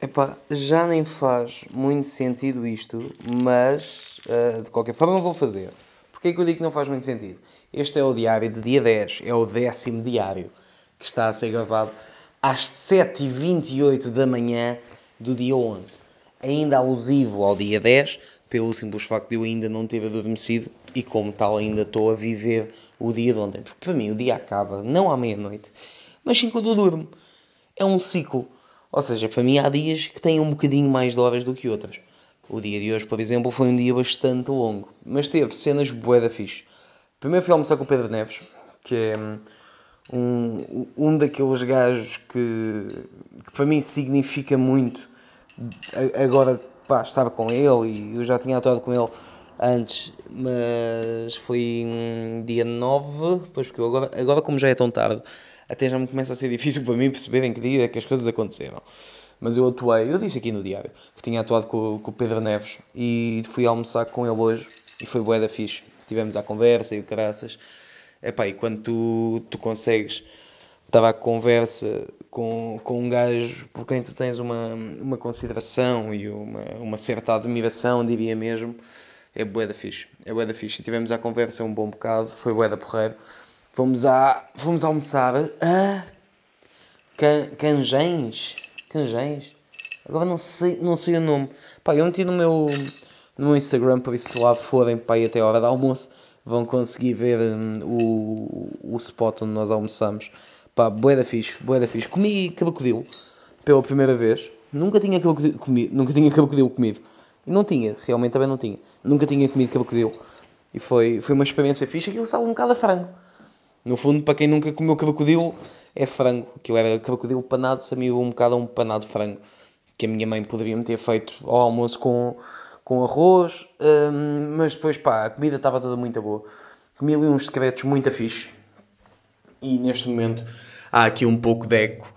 Epá, já nem faz muito sentido isto, mas uh, de qualquer forma vou fazer. Porquê é que eu digo que não faz muito sentido? Este é o diário de dia 10, é o décimo diário que está a ser gravado às 7h28 da manhã do dia 11. Ainda alusivo ao dia 10, pelo simples facto de eu ainda não ter adormecido e, como tal, ainda estou a viver o dia de ontem. Porque para mim o dia acaba não à meia-noite, mas sim quando eu durmo. É um ciclo. Ou seja, para mim há dias que têm um bocadinho mais de horas do que outras. O dia de hoje, por exemplo, foi um dia bastante longo, mas teve cenas bué da fixe. Primeiro fui almoçar com o Pedro Neves, que é um, um daqueles gajos que, que para mim significa muito. Agora, pá, estava com ele e eu já tinha atuado com ele antes, mas foi um dia 9, pois porque agora, agora como já é tão tarde, até já me começa a ser difícil para mim perceber em que dia é que as coisas aconteceram. Mas eu atuei, eu disse aqui no diário, que tinha atuado com, com o Pedro Neves e fui almoçar com ele hoje e foi bué da fixe. Tivemos a conversa e o caraças. Epá, e quando tu, tu consegues estava a conversa com, com um gajo por quem tu tens uma, uma consideração e uma, uma certa admiração, diria mesmo, é bué da fixe. É bué da fixe. Tivemos a conversa um bom bocado, foi bué da porreiro. Fomos, a, fomos almoçar a Can, Canjães. Canjães? Agora não sei, não sei o nome. Pá, eu meti no meu, no meu Instagram para ver se lá forem pá, até a hora do almoço vão conseguir ver um, o, o spot onde nós almoçamos. Pá, bué da fixe, bué da fixe. Comi crocodilo pela primeira vez. Nunca tinha crocodilo comido, nunca tinha crocodilo comido. Não tinha, realmente também não tinha. Nunca tinha comido crocodilo. E foi, foi uma experiência fixe. Aquilo sabe um bocado a frango. No fundo, para quem nunca comeu crocodilo, é frango. Aquilo era crocodilo panado, sabia um bocado a um panado de frango. Que a minha mãe poderia me ter feito ao almoço com, com arroz. Hum, mas depois, pá, a comida estava toda muito boa. Comi ali uns secretos muito fixe. E neste momento há aqui um pouco de eco.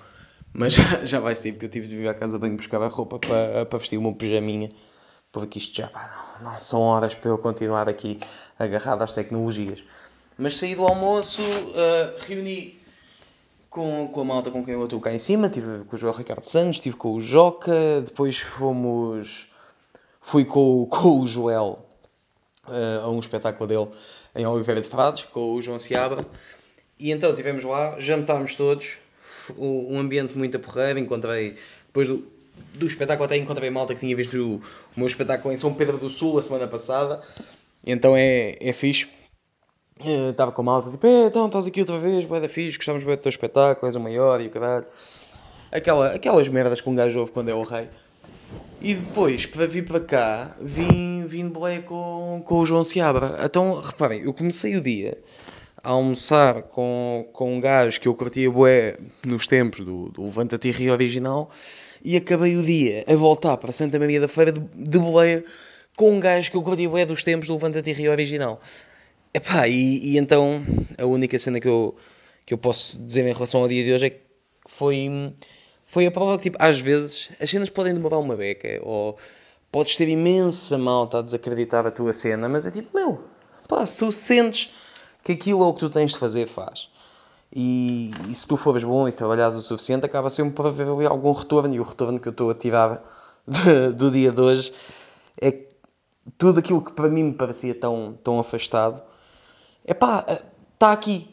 Mas já, já vai ser, porque eu tive de vir à casa bem buscar a roupa para, para vestir o meu pijaminha. Porque isto já, pá, não, não são horas para eu continuar aqui agarrado às tecnologias. Mas saí do almoço, uh, reuni com, com a malta com quem eu estou cá em cima, estive com o João Ricardo Santos, estive com o Joca, depois fomos. fui com, com o Joel uh, a um espetáculo dele em Oliveira de Frades, com o João Seabra. E então estivemos lá, jantámos todos, um ambiente muito a encontrei, depois do, do espetáculo até encontrei malta que tinha visto o, o meu espetáculo em São Pedro do Sul a semana passada, então é, é fixe Estava com a malta, tipo, é, então estás aqui outra vez, boeda fixe, gostamos bem do teu espetáculo, és o maior e o caralho. Aquela, aquelas merdas que um gajo ouve quando é o rei. E depois, para vir para cá, vim, vim de boleia com, com o João Seabra. Então, reparem, eu comecei o dia a almoçar com, com um gajo que eu curtia boé nos tempos do, do Levanta-te Rio original e acabei o dia a voltar para Santa Maria da Feira de, de boleia com um gajo que eu curtia boé dos tempos do Levanta-te Rio original. Epá, e, e então a única cena que eu, que eu posso dizer em relação ao dia de hoje é que foi, foi a prova que, tipo, às vezes as cenas podem demorar uma beca, ou podes ter imensa malta a desacreditar a tua cena, mas é tipo, meu, pá, se tu sentes que aquilo é o que tu tens de fazer, faz. E, e se tu fores bom e se trabalhares o suficiente, acaba sempre por haver ali algum retorno, e o retorno que eu estou a tirar de, do dia de hoje é tudo aquilo que para mim me parecia tão, tão afastado Epá, está aqui.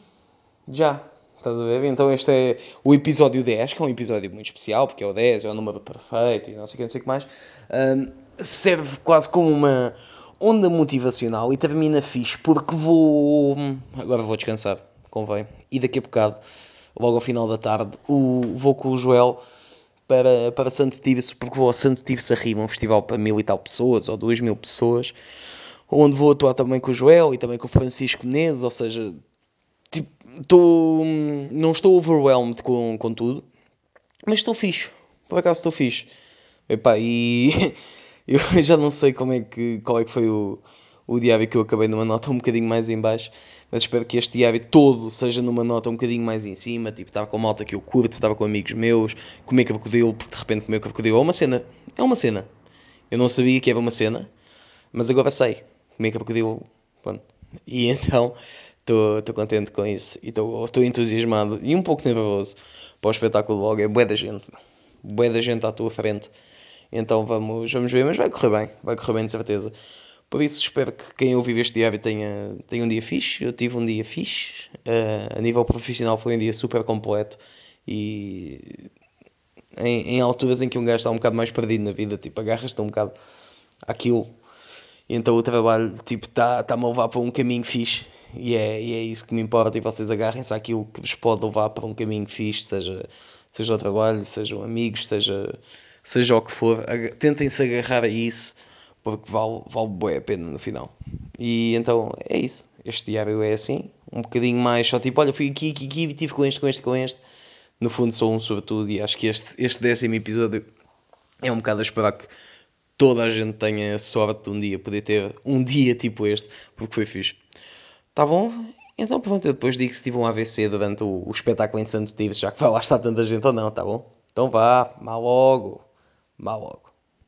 Já. Estás a ver? Então este é o episódio 10, que é um episódio muito especial, porque é o 10, é o número perfeito e não sei o que, não sei o que mais. Um, serve quase como uma onda motivacional e termina fixe, porque vou... Agora vou descansar, convém. E daqui a bocado, logo ao final da tarde, o... vou com o Joel para, para Santo Tirso, porque vou a Santo Tirso a Rima, um festival para mil e tal pessoas, ou duas mil pessoas onde vou atuar também com o Joel e também com o Francisco Menezes, ou seja, tipo, tô, não estou overwhelmed com, com tudo, mas estou fixe, por acaso estou fixe. Epá, e eu já não sei como é que, qual é que foi o, o diário que eu acabei numa nota um bocadinho mais em baixo, mas espero que este diário todo seja numa nota um bocadinho mais em cima, tipo, estava com malta que eu curto, estava com amigos meus, comer crocodilo, porque de repente comer crocodilo é uma cena, é uma cena. Eu não sabia que era uma cena, mas agora sei crocodilo. Pronto. E então estou contente com isso e estou entusiasmado e um pouco nervoso para o espetáculo logo. É bué da gente. bué da gente à tua frente. Então vamos, vamos ver, mas vai correr bem, vai correr bem de certeza. Por isso espero que quem ouvir este diário tenha, tenha um dia fixe. Eu tive um dia fixe. Uh, a nível profissional foi um dia super completo e em, em, alturas em que um gajo está um bocado mais perdido na vida, tipo, agarras-te um bocado àquilo. Então o trabalho, tipo, está-me tá a levar para um caminho fixe. E é, e é isso que me importa. E vocês agarrem-se àquilo que vos pode levar para um caminho fixe, seja, seja o trabalho, sejam amigos, seja, seja o que for. Tentem-se agarrar a isso, porque vale, vale a pena no final. E então é isso. Este diário é assim, um bocadinho mais só tipo, olha, fui aqui, aqui, aqui, tive com este, com este, com este no fundo sou um sobretudo e acho que este, este décimo episódio é um bocado a esperar que toda a gente tenha sorte de um dia poder ter um dia tipo este, porque foi fixe. Tá bom? Então pronto, eu depois digo se tive um AVC durante o, o espetáculo em Santo Tirso, já que vai lá estar tanta gente ou não, tá bom? Então vá, mal logo, mal logo.